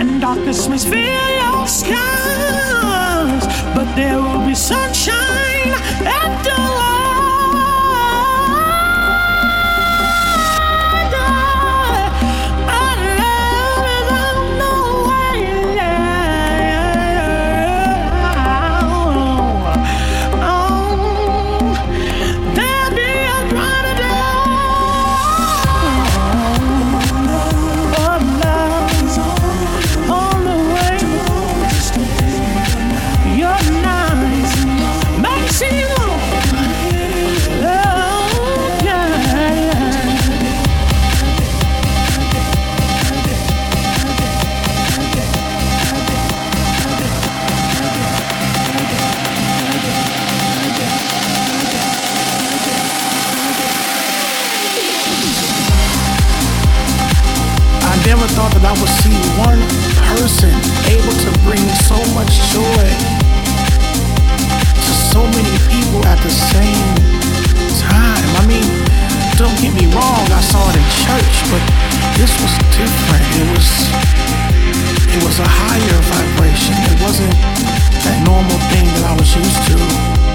and darkness may fill your skies, but there will be sunshine. bring so much joy to so many people at the same time. I mean, don't get me wrong, I saw it in church, but this was different. It was it was a higher vibration. It wasn't that normal thing that I was used to.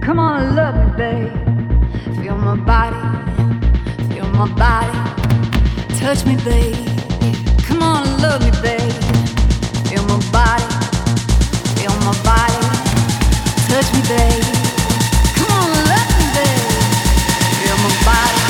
Come on, love me, babe. Feel my body, feel my body. Touch me, babe. Come on, love me, babe. Feel my body, feel my body. Touch me, babe. Come on, love me, babe. Feel my body.